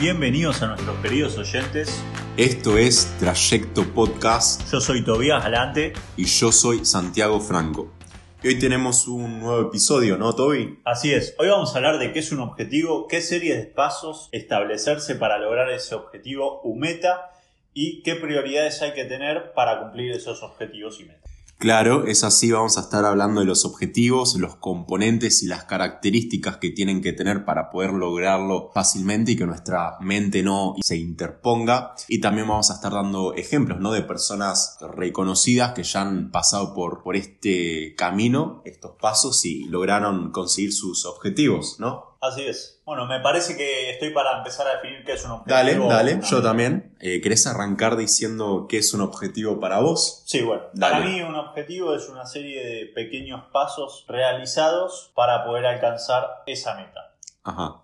Bienvenidos a nuestros queridos oyentes. Esto es Trayecto Podcast Yo soy Tobías Galante. y yo soy Santiago Franco. Y hoy tenemos un nuevo episodio, ¿no, Toby? Así es, hoy vamos a hablar de qué es un objetivo, qué series de pasos establecerse para lograr ese objetivo u meta y qué prioridades hay que tener para cumplir esos objetivos y metas. Claro, es así, vamos a estar hablando de los objetivos, los componentes y las características que tienen que tener para poder lograrlo fácilmente y que nuestra mente no se interponga. Y también vamos a estar dando ejemplos, ¿no? De personas reconocidas que ya han pasado por, por este camino, estos pasos y lograron conseguir sus objetivos, ¿no? Así es. Bueno, me parece que estoy para empezar a definir qué es un objetivo. Dale, dale, yo también. Eh, ¿Querés arrancar diciendo qué es un objetivo para vos? Sí, bueno, Dale. para mí un objetivo es una serie de pequeños pasos realizados para poder alcanzar esa meta. Ajá.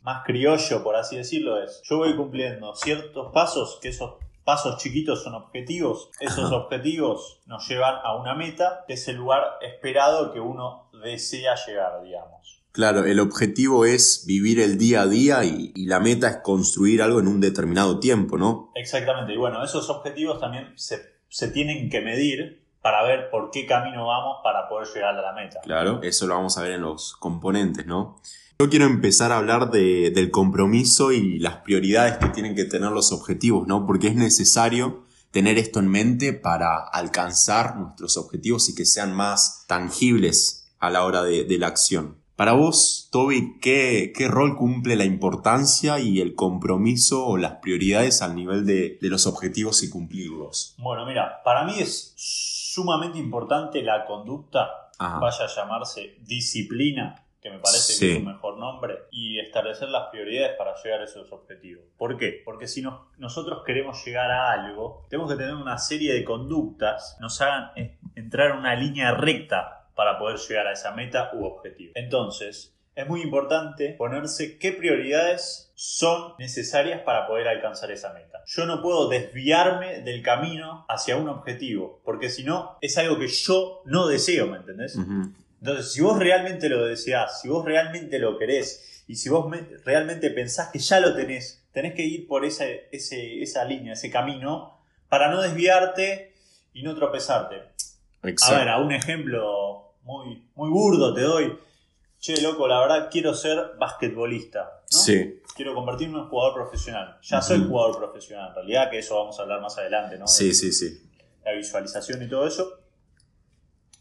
Más criollo, por así decirlo, es yo voy cumpliendo ciertos pasos, que esos pasos chiquitos son objetivos, esos Ajá. objetivos nos llevan a una meta, que es el lugar esperado que uno desea llegar, digamos. Claro, el objetivo es vivir el día a día y, y la meta es construir algo en un determinado tiempo, ¿no? Exactamente, y bueno, esos objetivos también se, se tienen que medir para ver por qué camino vamos para poder llegar a la meta. Claro, eso lo vamos a ver en los componentes, ¿no? Yo quiero empezar a hablar de- del compromiso y las prioridades que tienen que tener los objetivos, ¿no? Porque es necesario tener esto en mente para alcanzar nuestros objetivos y que sean más tangibles a la hora de, de la acción. Para vos, Toby, ¿qué, qué rol cumple la importancia y el compromiso o las prioridades al nivel de, de los objetivos y cumplirlos? Bueno, mira, para mí es sumamente importante la conducta, Ajá. vaya a llamarse disciplina, que me parece Sí. que es un mejor nombre, y establecer las prioridades para llegar a esos objetivos. ¿Por qué? Porque si nos- nosotros queremos llegar a algo, tenemos que tener una serie de conductas que nos hagan entrar en una línea recta para poder llegar a esa meta u objetivo. Entonces, es muy importante ponerse qué prioridades son necesarias para poder alcanzar esa meta. Yo no puedo desviarme del camino hacia un objetivo, porque si no, es algo que yo no deseo, ¿me entendés? Entonces, si vos realmente lo deseás, si vos realmente lo querés y si vos me- realmente pensás que ya lo tenés, tenés que ir por esa, ese- esa línea, ese camino, para no desviarte y no tropezarte. A Exacto. ver, a un ejemplo muy, muy burdo te doy. Che, loco, la verdad quiero ser basquetbolista. ¿no? Sí, Quiero convertirme en jugador profesional. Ya soy jugador profesional, en realidad, que eso vamos a hablar más adelante, ¿no? sí, De sí, sí. La visualización y todo eso.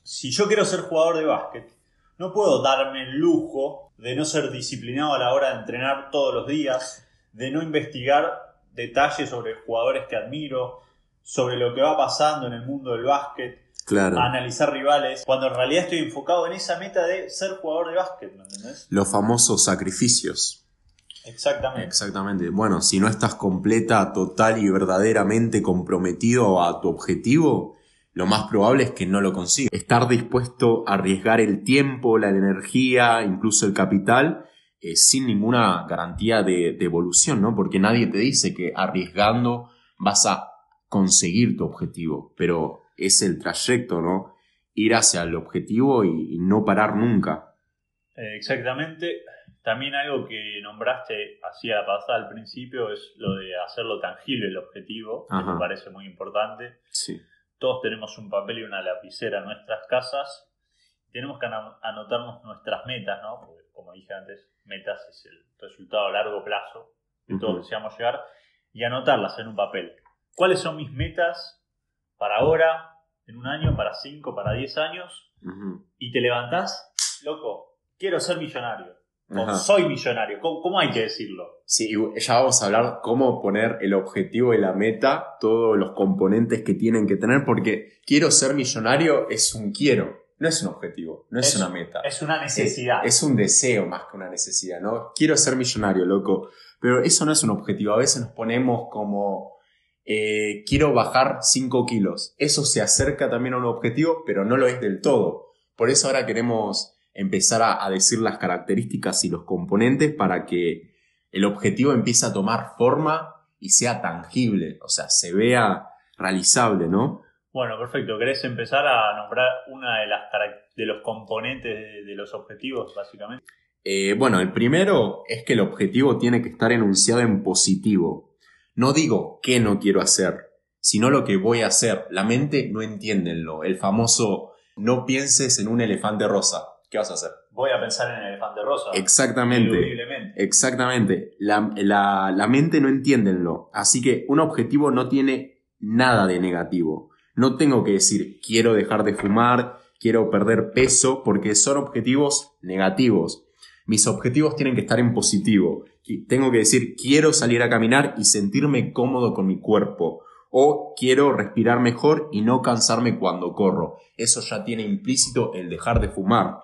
Si yo quiero ser jugador de básquet, no puedo darme el lujo de no ser disciplinado a la hora de entrenar todos los días, de no investigar detalles sobre jugadores que admiro, sobre lo que va pasando en el mundo del básquet, Claro. a analizar rivales, cuando en realidad estoy enfocado en esa meta de ser jugador de básquet, ¿me entendés? Los famosos sacrificios. Exactamente. Exactamente. Bueno, si no estás completa, total y verdaderamente comprometido a tu objetivo, lo más probable es que no lo consigas. Estar dispuesto a arriesgar el tiempo, la energía, incluso el capital, eh, sin ninguna garantía de, de evolución, ¿no? Porque nadie te dice que arriesgando vas a conseguir tu objetivo, pero es el trayecto, ¿no? Ir hacia el objetivo y- y no parar nunca. Exactamente. También algo que nombraste así a la pasada al principio es lo de hacerlo tangible el objetivo, que me parece muy importante. Sí. Todos tenemos un papel y una lapicera en nuestras casas. Tenemos que ano- anotarnos nuestras metas, ¿no? Porque, como dije antes, metas es el resultado a largo plazo que todos Ujú. deseamos llegar y anotarlas en un papel. ¿Cuáles son mis metas para ahora, en un año, para cinco, para diez años? Y te levantás, loco, quiero ser millonario. O soy millonario. ¿Cómo, cómo hay que decirlo? Sí, ya vamos a hablar cómo poner el objetivo y la meta, todos los componentes que tienen que tener, porque quiero ser millonario es un quiero, no es un objetivo, no es, Es- una meta. Es una necesidad. Es un deseo más que una necesidad, ¿no? Quiero ser millonario, loco. Pero eso no es un objetivo. A veces nos ponemos como, eh, quiero bajar 5 kilos. Eso se acerca también a un objetivo, pero no lo es del todo. Por eso ahora queremos empezar a, a decir las características y los componentes para que el objetivo empiece a tomar forma y sea tangible, o sea, se vea realizable, ¿no? Bueno, perfecto. ¿Querés empezar a nombrar una de las de los componentes de, de los objetivos, básicamente? Eh, bueno, el primero es que el objetivo tiene que estar enunciado en positivo. No digo qué no quiero hacer, sino lo que voy a hacer. La mente no entiéndenlo. El famoso no pienses en un elefante rosa. ¿Qué vas a hacer? Voy a pensar en el elefante rosa. Exactamente. Exactamente. La, la- la mente no entiéndenlo. Así que un objetivo no tiene nada de negativo. No tengo que decir quiero dejar de fumar, quiero perder peso, porque son objetivos negativos. Mis objetivos tienen que estar en positivo. Tengo que decir quiero salir a caminar y sentirme cómodo con mi cuerpo. O quiero respirar mejor y no cansarme cuando corro. Eso ya tiene implícito el dejar de fumar.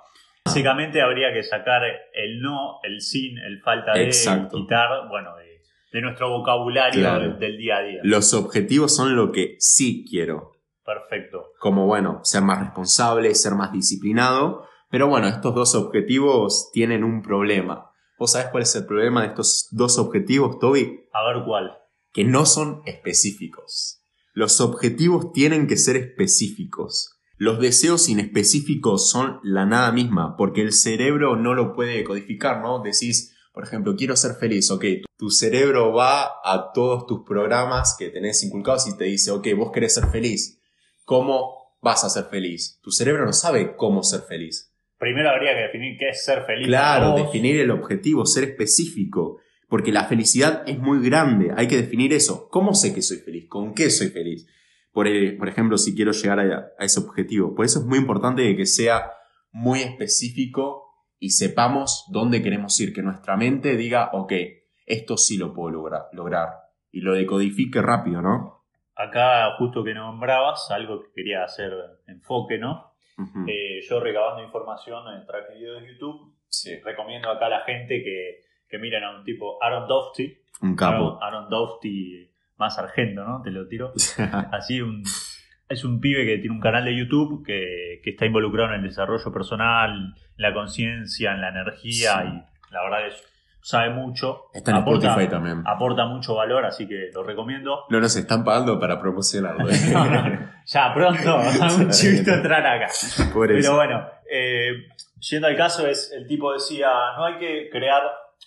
Básicamente habría que sacar el no, el sin, el falta de, Exacto. quitar, bueno, de, de nuestro vocabulario Claro. del día a día. Los objetivos son lo que sí quiero. Perfecto. como bueno, ser más responsable, ser más disciplinado. Pero bueno, estos dos objetivos tienen un problema. ¿Vos sabés cuál es el problema de estos dos objetivos, Toby? A ver cuál. Que no son específicos. Los objetivos tienen que ser específicos. Los deseos inespecíficos son la nada misma, porque el cerebro no lo puede codificar, ¿no? Decís, por ejemplo, quiero ser feliz, ok, tu cerebro va a todos tus programas que tenés inculcados y te dice, ok, vos querés ser feliz. ¿Cómo vas a ser feliz? Tu cerebro no sabe cómo ser feliz. Primero habría que definir qué es ser feliz. Claro, definir el objetivo, ser específico. Porque la felicidad es muy grande, hay que definir eso. ¿Cómo sé que soy feliz? ¿Con qué soy feliz? Por, el- por ejemplo, si quiero llegar a, a ese objetivo. Por eso es muy importante que sea muy específico y sepamos dónde queremos ir. Que nuestra mente diga, ok, esto sí lo puedo lograr. lograr. Y lo decodifique rápido, ¿no? Acá, justo que nombrabas, algo que quería hacer enfoque, ¿no? Eh, yo recabando información en traje video de YouTube, Sí. recomiendo acá a la gente que, que miren a un tipo, Aaron Dofty. Un capo. Aaron, Aaron Dofty, más sargento, ¿no? Te lo tiro. Así un, es un pibe que tiene un canal de YouTube que, que está involucrado en el desarrollo personal, en la conciencia, en la energía Sí. y la verdad es sabe mucho. Está en aporta, Spotify también. aporta mucho valor, así que lo recomiendo. No nos están pagando para promocionarlo. Ya pronto, un chivito entrar acá. Por eso. Pero bueno, eh, yendo al caso, es el tipo decía, no hay que crear,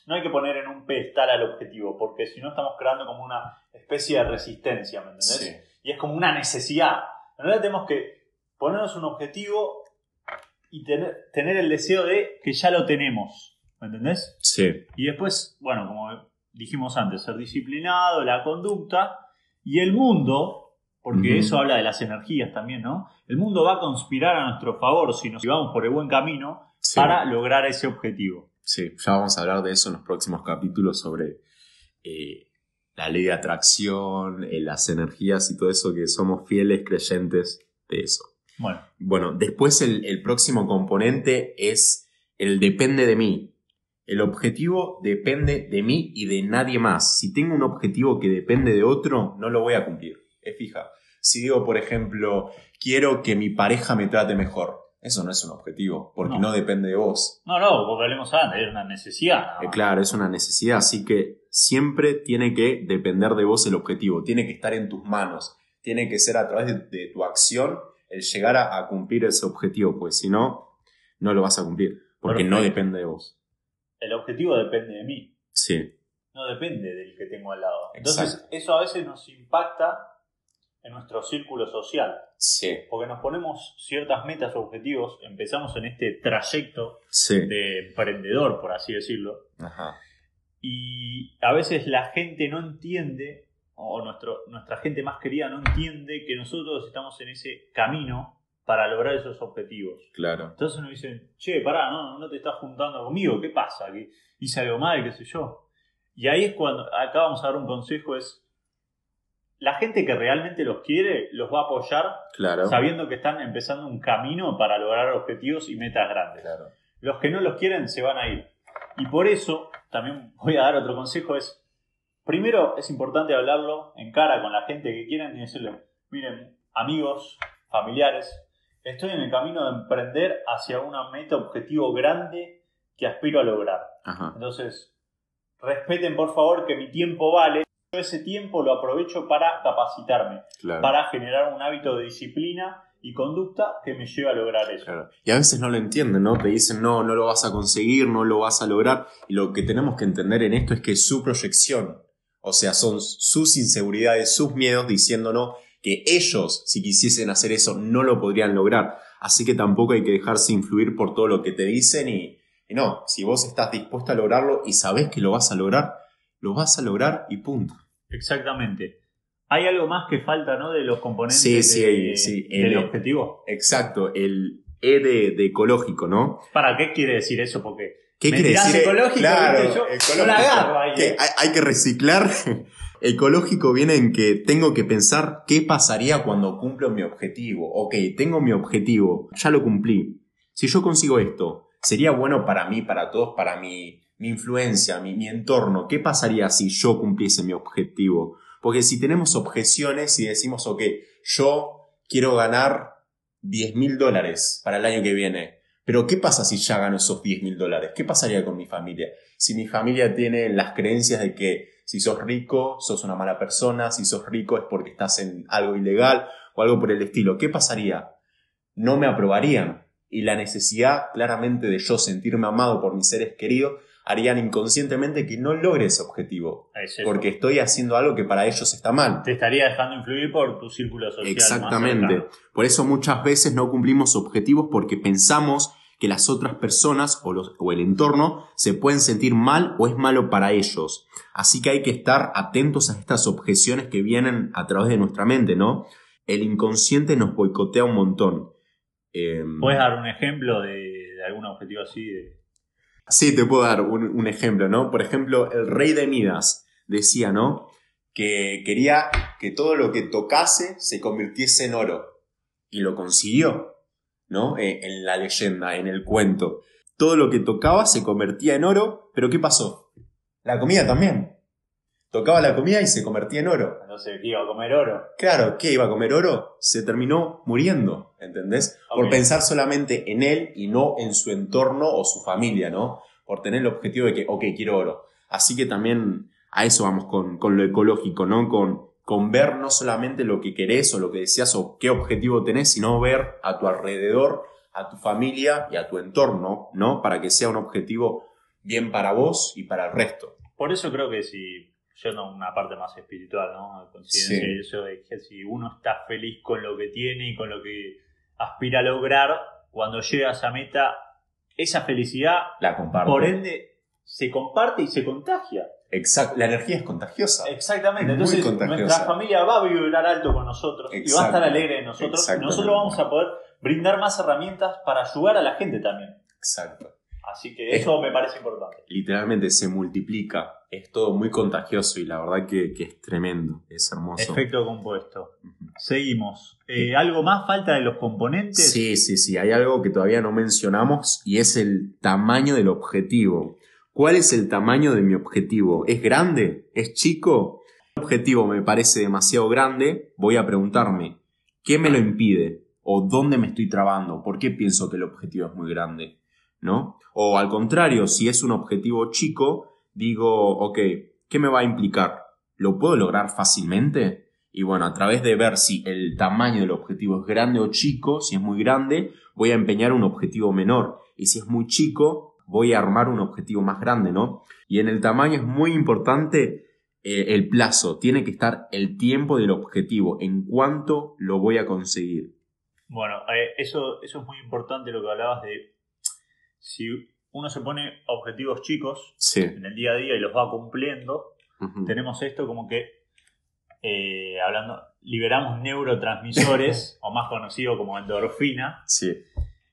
no hay que poner en un pedestal al objetivo, porque si no estamos creando como una especie de resistencia, ¿me entendés? Sí. Y es como una necesidad. En realidad tenemos que ponernos un objetivo y tener, tener el deseo de que ya lo tenemos, ¿me entendés? Sí. Y después, bueno, como dijimos antes, ser disciplinado, la conducta y el mundo, porque eso habla de las energías también, ¿no? El mundo va a conspirar a nuestro favor si nos llevamos por el buen camino Sí. para lograr ese objetivo. Sí, ya vamos a hablar de eso en los próximos capítulos sobre eh, la ley de atracción, eh, las energías y todo eso, que somos fieles creyentes de eso. Bueno, Bueno, después el, el próximo componente es el depende de mí. El objetivo depende de mí y de nadie más. Si tengo un objetivo que depende de otro, no lo voy a cumplir. Es fija. Si digo, por ejemplo, quiero que mi pareja me trate mejor, eso no es un objetivo, porque No. no, depende de vos. no, no, porque hablemos antes, es una necesidad. Eh, claro, es una necesidad, así que siempre tiene que depender de vos el objetivo, tiene que estar en tus manos, tiene que ser a través de, de tu acción el llegar a, a cumplir ese objetivo, pues si no, no lo vas a cumplir, porque no depende de vos. El objetivo depende de mí, Sí, no depende del que tengo al lado. Entonces, Exacto. eso a veces nos impacta en nuestro círculo social. sí, porque nos ponemos ciertas metas o objetivos, empezamos en este trayecto sí. de emprendedor, por así decirlo, Ajá. y a veces la gente no entiende, o nuestro, nuestra gente más querida no entiende que nosotros estamos en ese camino para lograr esos objetivos. Claro. Entonces nos dicen, che, pará, no, no te estás juntando conmigo, ¿qué pasa? ¿Que hice algo mal, qué sé yo? Y ahí es cuando, acá vamos a dar un consejo, es, la gente que realmente los quiere, los va a apoyar Claro. sabiendo que están empezando un camino para lograr objetivos y metas grandes. Claro. Los que no los quieren se van a ir. Y por eso, también voy a dar otro consejo, es, primero es importante hablarlo en cara con la gente que quieren y decirle, miren, amigos, familiares, estoy en el camino de emprender hacia una meta objetivo grande que aspiro a lograr. Ajá. Entonces, respeten por favor que mi tiempo vale. Yo ese tiempo lo aprovecho para capacitarme, Claro. para generar un hábito de disciplina y conducta que me lleva a lograr eso. Claro. Y a veces no lo entienden, ¿no? Te dicen, no, no lo vas a conseguir, no lo vas a lograr. Y lo que tenemos que entender en esto es que su proyección. O sea, son sus inseguridades, sus miedos diciéndonos que ellos, si quisiesen hacer eso, no lo podrían lograr. Así que tampoco hay que dejarse influir por todo lo que te dicen y, y no, si vos estás dispuesto a lograrlo y sabés que lo vas a lograr, lo vas a lograr y punto. Exactamente. Hay algo más que falta, ¿no? De los componentes Sí, sí, de- sí. del El- objetivo. Exacto, el E de, de ecológico, ¿no? ¿Para qué quiere decir eso? Porque ¿Qué Me quiere decir? ecológico, claro. Yo- ecológico. yo la agarro ahí, Que ¿eh? hay, hay que reciclar. Ecológico viene en que tengo que pensar qué pasaría cuando cumplo mi objetivo. Ok, tengo mi objetivo, ya lo cumplí. Si yo consigo esto, ¿sería bueno para mí, para todos, para mi, mi influencia, mi, mi entorno? ¿Qué pasaría si yo cumpliese mi objetivo? Porque si tenemos objeciones y decimos, ok, yo quiero ganar 10 mil dólares para el año que viene, pero ¿qué pasa si ya gano esos 10 mil dólares? ¿Qué pasaría con mi familia? Si mi familia tiene las creencias de que si sos rico, sos una mala persona, si sos rico es porque estás en algo ilegal o algo por el estilo, ¿qué pasaría? No me aprobarían. Y la necesidad claramente de yo sentirme amado por mis seres queridos harían inconscientemente que no logre ese objetivo. es. Porque estoy haciendo algo que para ellos está mal. te estaría dejando influir por tu círculo social. Exactamente. Por eso muchas veces no cumplimos objetivos porque pensamos que las otras personas o, los- o el entorno se pueden sentir mal o es malo para ellos. Así que hay que estar atentos a estas objeciones que vienen a través de nuestra mente, ¿no? El inconsciente nos boicotea un montón. Em, ¿Puedes dar un ejemplo de, de algún objetivo así? De... Sí, te puedo dar un, un ejemplo, ¿no? Por ejemplo, el rey de Midas decía, ¿no? Que quería que todo lo que tocase se convirtiese en oro. Y lo consiguió, ¿no? Eh, en la leyenda, en el cuento. Todo lo que tocaba se convertía en oro, pero ¿qué pasó? La comida también. Tocaba la comida y se convertía en oro. Entonces, iba a comer oro. Claro, ¿qué iba a comer oro? Se terminó muriendo, ¿entendés? Por pensar solamente en él y no en su entorno o su familia, ¿no? Por tener el objetivo de que, ok, quiero oro. Así que también a eso vamos con, con lo ecológico, ¿no? Con, con ver no solamente lo que querés o lo que deseas o qué objetivo tenés, sino ver a tu alrededor, a tu familia y a tu entorno, ¿no? Para que sea un objetivo bien para vos y para el resto. Por eso creo que si, yendo a una parte más espiritual, ¿no? Conciencia Sí. y eso de que si uno está feliz con lo que tiene y con lo que aspira a lograr, cuando llega a esa meta, esa felicidad, La por ende, se comparte y se contagia. Exacto. La energía es contagiosa. Exactamente. Muy Entonces, contagiosa. nuestra familia va a vibrar alto con nosotros y va a estar alegre de nosotros. Y nosotros vamos a poder brindar más herramientas para ayudar a la gente también. Exacto. Así que eso me parece importante. literalmente se multiplica. Es todo muy contagioso y la verdad que, que es tremendo, es hermoso. Efecto compuesto. Seguimos. Eh, ¿Algo más falta de los componentes? Sí, sí, sí, hay algo que todavía no mencionamos y es el tamaño del objetivo. ¿Cuál es el tamaño de mi objetivo? ¿Es grande? ¿Es chico? Un objetivo me parece demasiado grande, voy a preguntarme, ¿qué me lo impide? ¿O dónde me estoy trabando? ¿Por qué pienso que el objetivo es muy grande? ¿No? O al contrario, si es un objetivo chico, digo, ok, ¿qué me va a implicar? ¿Lo puedo lograr fácilmente? Y bueno, a través de ver si el tamaño del objetivo es grande o chico, si es muy grande, voy a empeñar un objetivo menor. Y si es muy chico, voy a armar un objetivo más grande, ¿no? Y en el tamaño es muy importante eh, el plazo. Tiene que estar el tiempo del objetivo, en cuánto lo voy a conseguir. Bueno, eh, eso, eso es muy importante lo que hablabas de si uno se pone objetivos chicos Sí. en el día a día y los va cumpliendo, tenemos esto como que, eh, hablando, liberamos neurotransmisores, o más conocido como endorfina. Sí.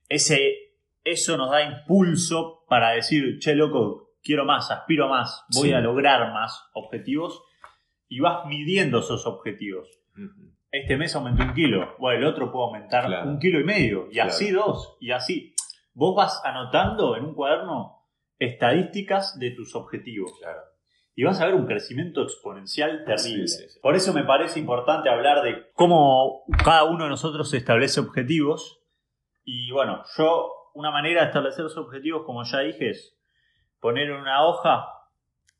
Ese, eso nos da impulso para decir, che, loco, quiero más, aspiro más, voy Sí. a lograr más objetivos, y vas midiendo esos objetivos. Este mes aumenté un kilo, bueno, el otro puedo aumentar Claro. un kilo y medio, y Claro. así dos, y así. Vos vas anotando en un cuaderno estadísticas de tus objetivos Claro. y vas a ver un crecimiento exponencial terrible. Sí, sí, sí. Por eso me parece importante hablar de cómo cada uno de nosotros establece objetivos. Y bueno, yo, una manera de establecer esos objetivos, como ya dije, es poner en una hoja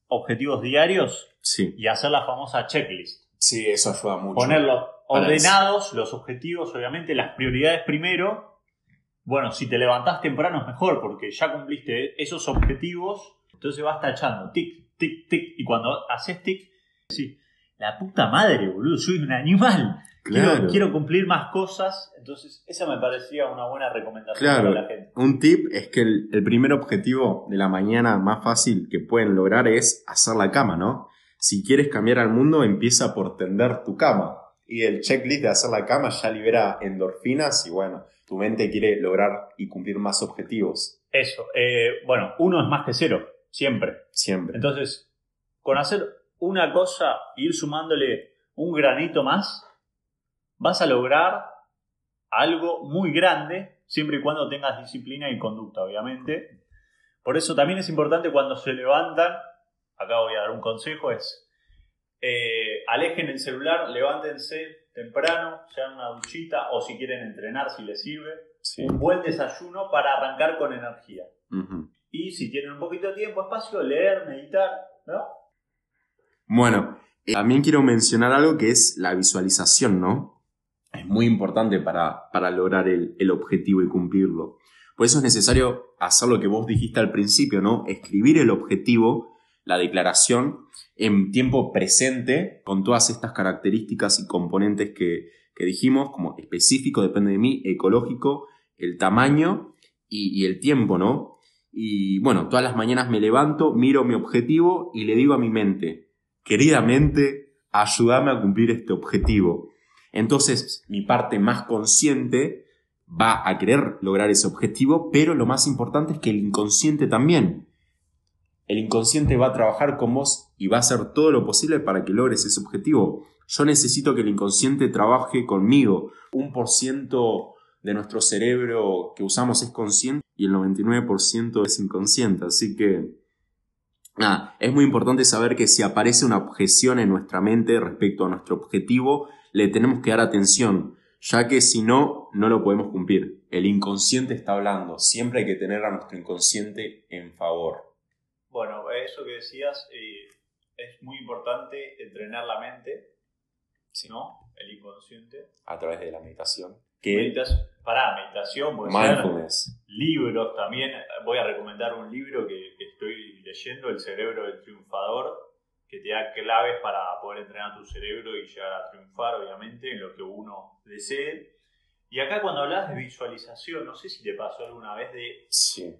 objetivos diarios Sí. y hacer la famosa checklist. Sí, eso ayuda mucho. Poner los ordenados los objetivos, obviamente, las prioridades primero. Bueno, si te levantás temprano es mejor porque ya cumpliste esos objetivos, entonces vas tachando tic, tic, tic. Y cuando haces tic, sí, la puta madre, boludo, soy un animal. Claro. Quiero, cumplir más cosas. Entonces, esa me parecía una buena recomendación Claro. para la gente. Un tip es que el, el primer objetivo de la mañana más fácil que pueden lograr es hacer la cama, ¿no? Si quieres cambiar al mundo, empieza por tender tu cama. Y el checklist de hacer la cama ya libera endorfinas y bueno, tu mente quiere lograr y cumplir más objetivos. Eso. eh, bueno, uno es más que cero, siempre. Siempre. Entonces, con hacer una cosa e ir sumándole un granito más, vas a lograr algo muy grande, siempre y cuando tengas disciplina y conducta, obviamente. Por eso también es importante cuando se levantan, acá voy a dar un consejo, es eh, alejen el celular, levántense temprano, se una duchita o si quieren entrenar, si les sirve, Sí. un buen desayuno para arrancar con energía. Y si tienen un poquito de tiempo, espacio, leer, meditar, ¿no? Bueno, eh, también quiero mencionar algo que es la visualización, ¿no? Es muy importante para, para lograr el, el objetivo y cumplirlo. Por eso es necesario hacer lo que vos dijiste al principio, ¿no? Escribir el objetivo, la declaración, en tiempo presente, con todas estas características y componentes que, que dijimos, como específico, depende de mí, ecológico, el tamaño y, y el tiempo, ¿no? Y bueno, todas las mañanas me levanto, miro mi objetivo y le digo a mi mente, queridamente, ayúdame a cumplir este objetivo. Entonces, mi parte más consciente va a querer lograr ese objetivo, pero lo más importante es que el inconsciente también. El inconsciente va a trabajar con vos y va a hacer todo lo posible para que logres ese objetivo. Yo necesito que el inconsciente trabaje conmigo. Un por ciento de nuestro cerebro que usamos es consciente y el 99% es inconsciente. Así que Nada, es muy importante saber que si aparece una objeción en nuestra mente respecto a nuestro objetivo, le tenemos que dar atención, ya que si no, no lo podemos cumplir. El inconsciente está hablando, siempre hay que tener a nuestro inconsciente en favor. Bueno, eso que decías eh, es muy importante entrenar la mente, ¿no? El inconsciente. A través de la meditación. Que Meditas- pará, meditación, ser mindfulness. libros también. Voy a recomendar un libro que, que estoy leyendo, El cerebro del triunfador, que te da claves para poder entrenar tu cerebro y llegar a triunfar, obviamente, en lo que uno desee. Y acá cuando hablas de visualización, no sé si te pasó alguna vez de Sí.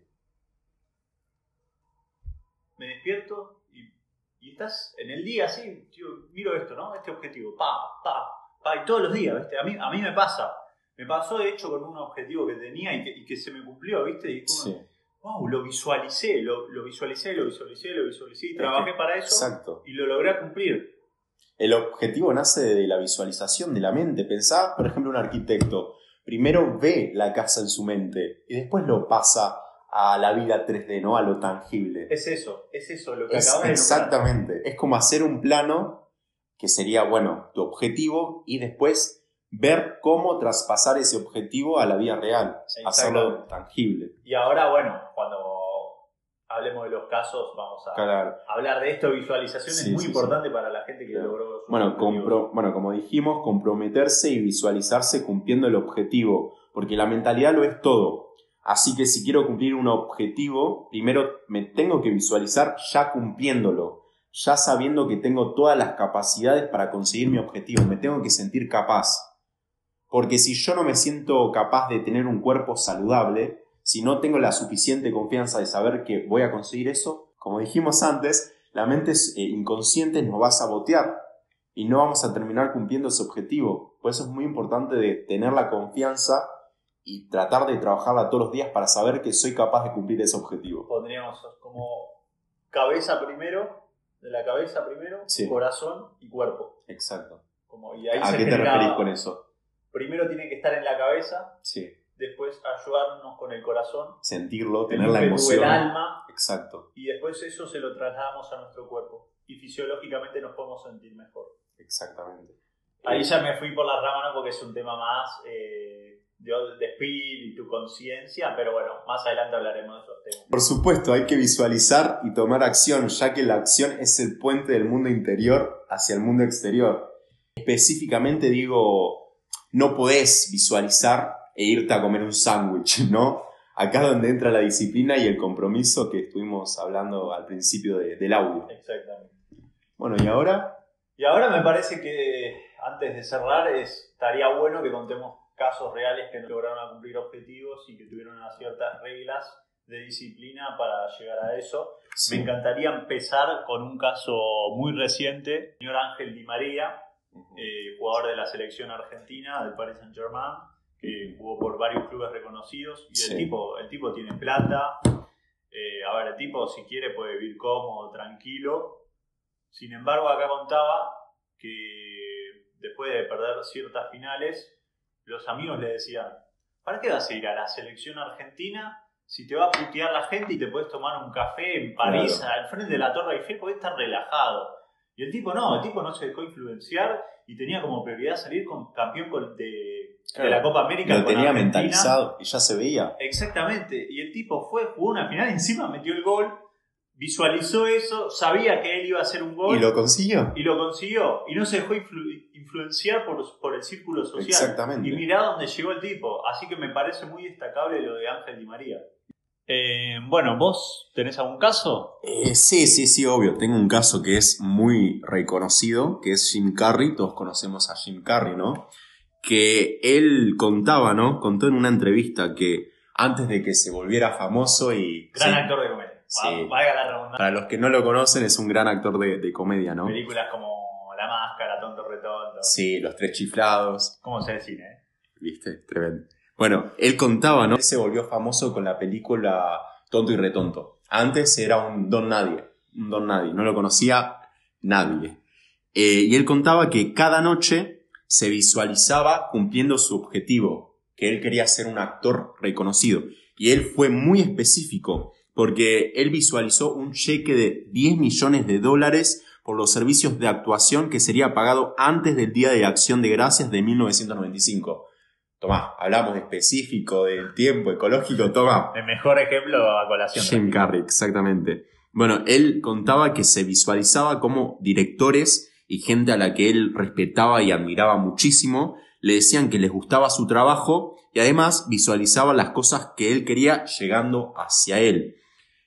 me despierto y, y estás en el día así, tío, miro esto, ¿no? Este objetivo, pa, pa, pa, y todos los días, ¿viste? A mí, a mí me pasa. Me pasó, de hecho, con un objetivo que tenía y que, y que se me cumplió, ¿viste? Y como, Sí. wow, lo visualicé, lo, lo visualicé, lo visualicé, lo visualicé y trabajé para eso Exacto. y lo logré cumplir. El objetivo nace de la visualización de la mente. Pensá, por ejemplo, un arquitecto. Primero ve la casa en su mente y después lo pasa a la vida 3D, ¿no? A lo tangible. Es eso, es eso lo que Es acabas de exactamente. Es como hacer un plano que sería, bueno, tu objetivo y después ver cómo traspasar ese objetivo a la vida real. Hacerlo tangible. Y ahora, bueno, cuando hablemos de los casos, vamos a Claro. hablar de esto. Visualización Sí, es muy sí, importante para la gente que Claro. logró sus Bueno, compro- bueno, como dijimos, comprometerse y visualizarse cumpliendo el objetivo, porque la mentalidad lo es todo. Así que si quiero cumplir un objetivo, primero me tengo que visualizar ya cumpliéndolo, ya sabiendo que tengo todas las capacidades para conseguir mi objetivo, me tengo que sentir capaz. Porque si yo no me siento capaz de tener un cuerpo saludable, si no tengo la suficiente confianza de saber que voy a conseguir eso, como dijimos antes, la mente eh, inconsciente nos va a sabotear y no vamos a terminar cumpliendo ese objetivo. Por eso es muy importante de tener la confianza y tratar de trabajarla todos los días para saber que soy capaz de cumplir ese objetivo. Pondríamos como cabeza primero, de la cabeza primero, Sí. corazón y cuerpo. Exacto. Como, y ahí ¿A se qué te referís con eso? Primero tiene que estar en la cabeza, Sí. después ayudarnos con el corazón, Sentirlo, tener la emoción. el alma, Exacto, y después eso se lo trasladamos a nuestro cuerpo. Y fisiológicamente nos podemos sentir mejor. exactamente. Ahí ya me fui por las ramas, ¿no? porque es un tema más eh, de, de espíritu, conciencia, pero bueno, más adelante hablaremos de esos temas. Por supuesto, hay que visualizar y tomar acción, ya que la acción es el puente del mundo interior hacia el mundo exterior. Específicamente digo, no podés visualizar e irte a comer un sándwich, ¿no? Acá es donde entra la disciplina y el compromiso que estuvimos hablando al principio de- del audio. Exactamente. Bueno, y ahora, Y ahora me parece que antes de cerrar es, estaría bueno que contemos casos reales que no lograron cumplir objetivos y que tuvieron unas ciertas reglas de disciplina para llegar a eso. sí. Me encantaría empezar con un caso muy reciente, el señor Ángel Di María, eh, jugador de la selección argentina del Paris Saint Germain, que jugó por varios clubes reconocidos. Y Sí. el, tipo, el tipo tiene plata. eh, a ver, el tipo si quiere puede vivir cómodo, tranquilo. Sin embargo, acá contaba que después de perder ciertas finales, los amigos le decían, ¿para qué vas a ir a la selección argentina si te va a putear la gente y te puedes tomar un café en París Claro. al frente de la Torre Eiffel? Podés estar relajado. Y el tipo no, el tipo no se dejó influenciar y tenía como prioridad salir con campeón de, Claro. de la Copa América. Lo con tenía Argentina. mentalizado y ya se veía. Exactamente. Y el tipo fue, jugó una final, encima metió el gol, visualizó eso, sabía que él iba a hacer un gol ¿Y lo consiguió? y lo consiguió. Y no se dejó influ- influenciar por, por el círculo social. Exactamente. Y mirá dónde llegó el tipo. Así que me parece muy destacable lo de Ángel Di María. Eh, bueno, ¿vos tenés algún caso? Eh, sí, sí, sí, obvio. Tengo un caso que es muy reconocido, que es Jim Carrey. Todos conocemos a Jim Carrey, ¿no? Que él contaba, ¿no? Contó en una entrevista que antes de que se volviera famoso y... Gran sí, actor de comedia. Sí. Va- Valga la redundancia. Para los que no lo conocen, es un gran actor de, de comedia, ¿no? Películas como La Máscara, Tonto Retonto. Sí, Los Tres Chiflados. ¿Cómo se cine? eh? ¿Viste? Tremendo. Bueno, él contaba, ¿no? Él se volvió famoso con la película Tonto y Retonto. Antes era un don nadie. Un don nadie. No lo conocía nadie. Eh, y él contaba que cada noche se visualizaba cumpliendo su objetivo, que él quería ser un actor reconocido. Y él fue muy específico, porque él visualizó un cheque de 10 millones de dólares por los servicios de actuación que sería pagado antes del Día de Acción de Gracias de 1995. Tomá, hablamos de específico, del tiempo ecológico, toma. El mejor ejemplo a colación. Jim Carrey, exactamente. Bueno, él contaba que se visualizaba como directores y gente a la que él respetaba y admiraba muchísimo, le decían que les gustaba su trabajo y además visualizaba las cosas que él quería llegando hacia él.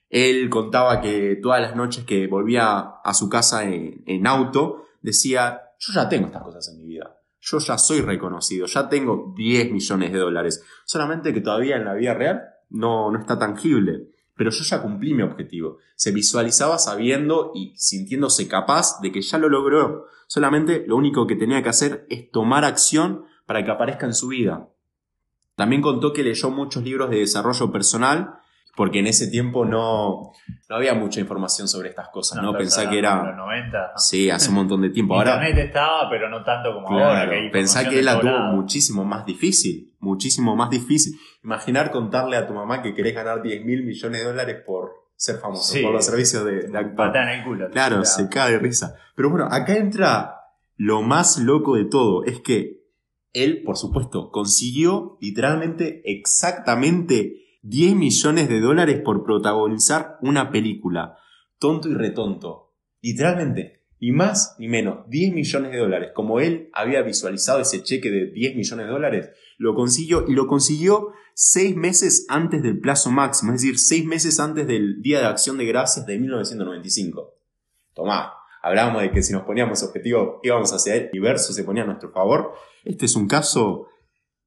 Él contaba que todas las noches que volvía a su casa en, en auto, decía, yo ya tengo estas cosas en mi vida. Yo ya soy reconocido, ya tengo 10 millones de dólares. Solamente que todavía en la vida real no, no está tangible. Pero yo ya cumplí mi objetivo. Se visualizaba sabiendo y sintiéndose capaz de que ya lo logró. Solamente lo único que tenía que hacer es tomar acción para que aparezca en su vida. También contó que leyó muchos libros de desarrollo personal, porque en ese tiempo no, no había mucha información sobre estas cosas, ¿no? pero Pensá era que en era... los 90. Sí, hace un montón de tiempo. Ahora, Internet estaba, pero no tanto como ahora. Que hay pensá que él la tuvo muchísimo más difícil, muchísimo más difícil. Imaginar contarle a tu mamá que querés ganar 10 mil millones de dólares por ser famoso, Sí. por los servicios de, de. Patada en el culo. Claro, se cae de risa. Pero bueno, acá entra lo más loco de todo, es que él, por supuesto, consiguió literalmente exactamente 10 millones de dólares por protagonizar una película. Tonto y retonto. Literalmente. Ni más ni menos. 10 millones de dólares. Como él había visualizado ese cheque de 10 millones de dólares, lo consiguió y lo consiguió seis meses antes del plazo máximo. Es decir, seis meses antes del Día de Acción de Gracias de 1995. Tomá. Hablábamos de que si nos poníamos objetivo íbamos hacia el universo, se ponía a nuestro favor. Este es un caso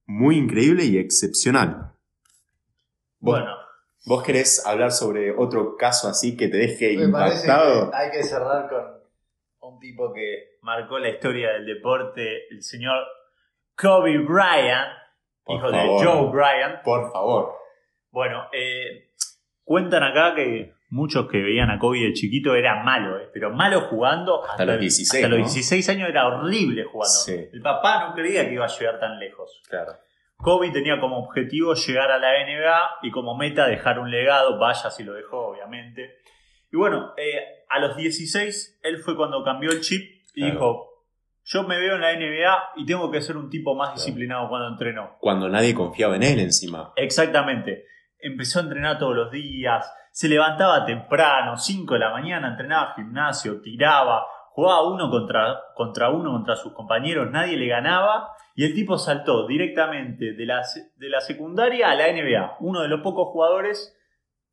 muy increíble y excepcional. ¿Vos, Bueno, ¿Vos querés hablar sobre otro caso así que te deje me parece impactado? que hay que cerrar con un tipo que marcó la historia del deporte, el señor Kobe Bryant, Por hijo favor. de Joe Bryant. Por favor. Bueno, eh, cuentan acá que muchos que veían a Kobe de chiquito era malo, eh, pero malo jugando Hasta los 16, Hasta los ¿no? 16 años era horrible jugando. Sí. El papá no creía que iba a llegar tan lejos. Claro. Kobe tenía como objetivo llegar a la NBA y como meta dejar un legado, vaya si lo dejó, obviamente. Y bueno, eh, a los 16 él fue cuando cambió el chip y Claro. dijo, yo me veo en la NBA y tengo que ser un tipo más Claro. disciplinado cuando entreno. Cuando nadie confiaba en él encima. Exactamente. Empezó a entrenar todos los días, se levantaba temprano, 5 de la mañana, entrenaba gimnasio, tiraba, jugaba uno contra, contra uno contra sus compañeros, nadie le ganaba y el tipo saltó directamente de la, de la secundaria a la NBA, uno de los pocos jugadores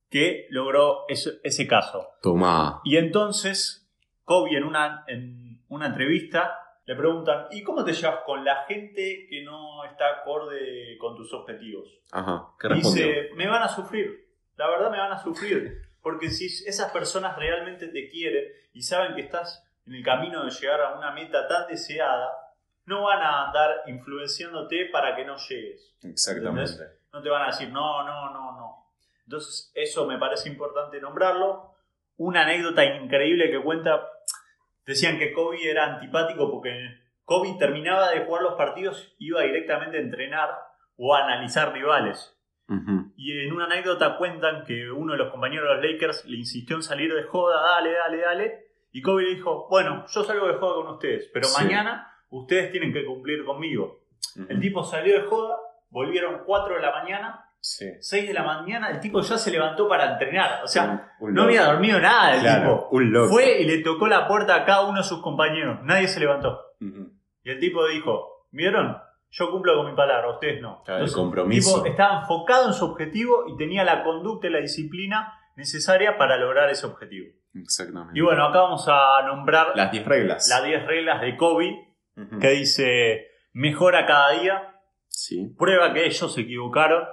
que logró ese, ese caso. Tomá. Y entonces Kobe en una, en una entrevista le preguntan, ¿y cómo te llevas con la gente que no está acorde con tus objetivos? Ajá. ¿Qué respondió? Dice, me van a sufrir, la verdad me van a sufrir, porque si esas personas realmente te quieren y saben que estás en el camino de llegar a una meta tan deseada, no van a andar influenciándote para que no llegues. Exactamente. No te van a decir, no, no, no, no. Entonces, eso me parece importante nombrarlo. Una anécdota increíble que cuenta, decían que Kobe era antipático porque Kobe terminaba de jugar los partidos, iba directamente a entrenar o a analizar rivales. Y en una anécdota cuentan que uno de los compañeros de los Lakers le insistió en salir de joda, dale, dale, dale. Y Kobe le dijo, bueno, yo salgo de joda con ustedes, pero Sí. mañana ustedes tienen que cumplir conmigo. El tipo salió de joda, volvieron 4 de la mañana, Sí. 6 de la mañana, el tipo ya se levantó para entrenar. O sea, Un- un no había dormido nada el Claro, tipo. un loco. Fue y le tocó la puerta a cada uno de sus compañeros. Nadie se levantó. Y el tipo dijo, ¿vieron? Yo cumplo con mi palabra, ustedes no. Claro, el compromiso. El tipo estaba enfocado en su objetivo y tenía la conducta y la disciplina necesaria para lograr ese objetivo. Exactamente. Y bueno, acá vamos a nombrar Las 10 reglas. las 10 reglas de Kobe, que dice, mejora cada día, Sí. prueba que ellos se equivocaron,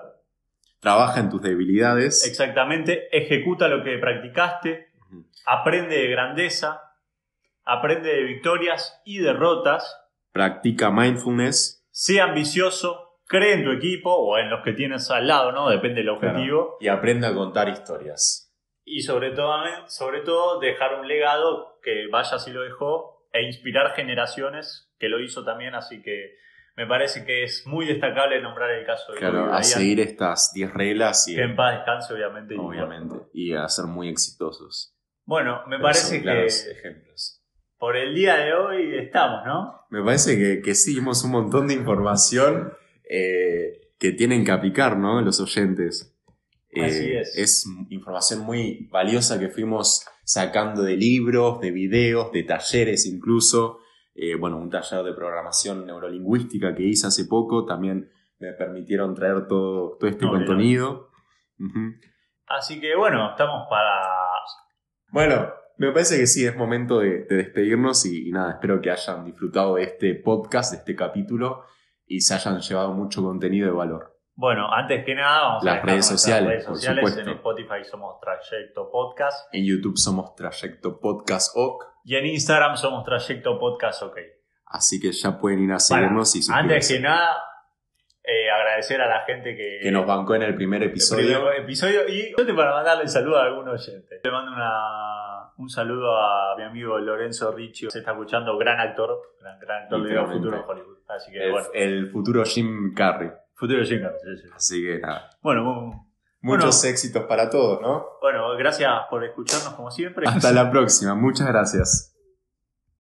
Trabaja en tus debilidades. exactamente, ejecuta lo que practicaste, aprende de grandeza, aprende de victorias y derrotas, Practica mindfulness. sé ambicioso, cree en tu equipo o en los que tienes al lado, ¿no? Depende del objetivo. Y aprende a contar historias. Y sobre todo, sobre todo dejar un legado que vaya si lo dejó e inspirar generaciones que lo hizo también, así que me parece que es muy destacable nombrar el caso de Claro, Kobe a seguir estas 10 reglas y, que en paz descanse obviamente. y obviamente, y a ser muy exitosos. Bueno, me Pero parece que ejemplos. por el día de hoy estamos, ¿no? Me parece que, que sí, dimos un montón de información eh, que tienen que aplicar, ¿no? Los oyentes. Eh, Así es. Es información muy valiosa que fuimos sacando de libros, de videos, de talleres incluso. Eh, bueno, un taller de programación neurolingüística que hice hace poco también me permitieron traer todo, todo este No, contenido. Así que bueno, estamos para... Bueno, me parece que sí, es momento de, de despedirnos y, y nada, espero que hayan disfrutado de este podcast, de este capítulo y se hayan llevado mucho contenido de valor. Bueno, antes que nada vamos Las a redes sociales, redes por sociales. supuesto. En Spotify somos Trayecto Podcast En YouTube somos Trayecto Podcast OC, y en Instagram somos Trayecto Podcast OK. así que ya pueden ir a seguirnos y Antes suscribirse. que nada, eh, agradecer a la gente que, Que nos bancó en el primer el episodio. primer episodio y para mandarle saludo a algún oyente. Le mando una, un saludo a mi amigo Lorenzo Riccio, se está escuchando, gran actor, gran, gran actor de futuro Hollywood. Así que El, bueno, el futuro Jim Carrey. Futuro sí, sí. Así que nada. Bueno, mu- Muchos éxitos para todos, ¿no? bueno, gracias por escucharnos como siempre. Hasta la próxima. Muchas gracias.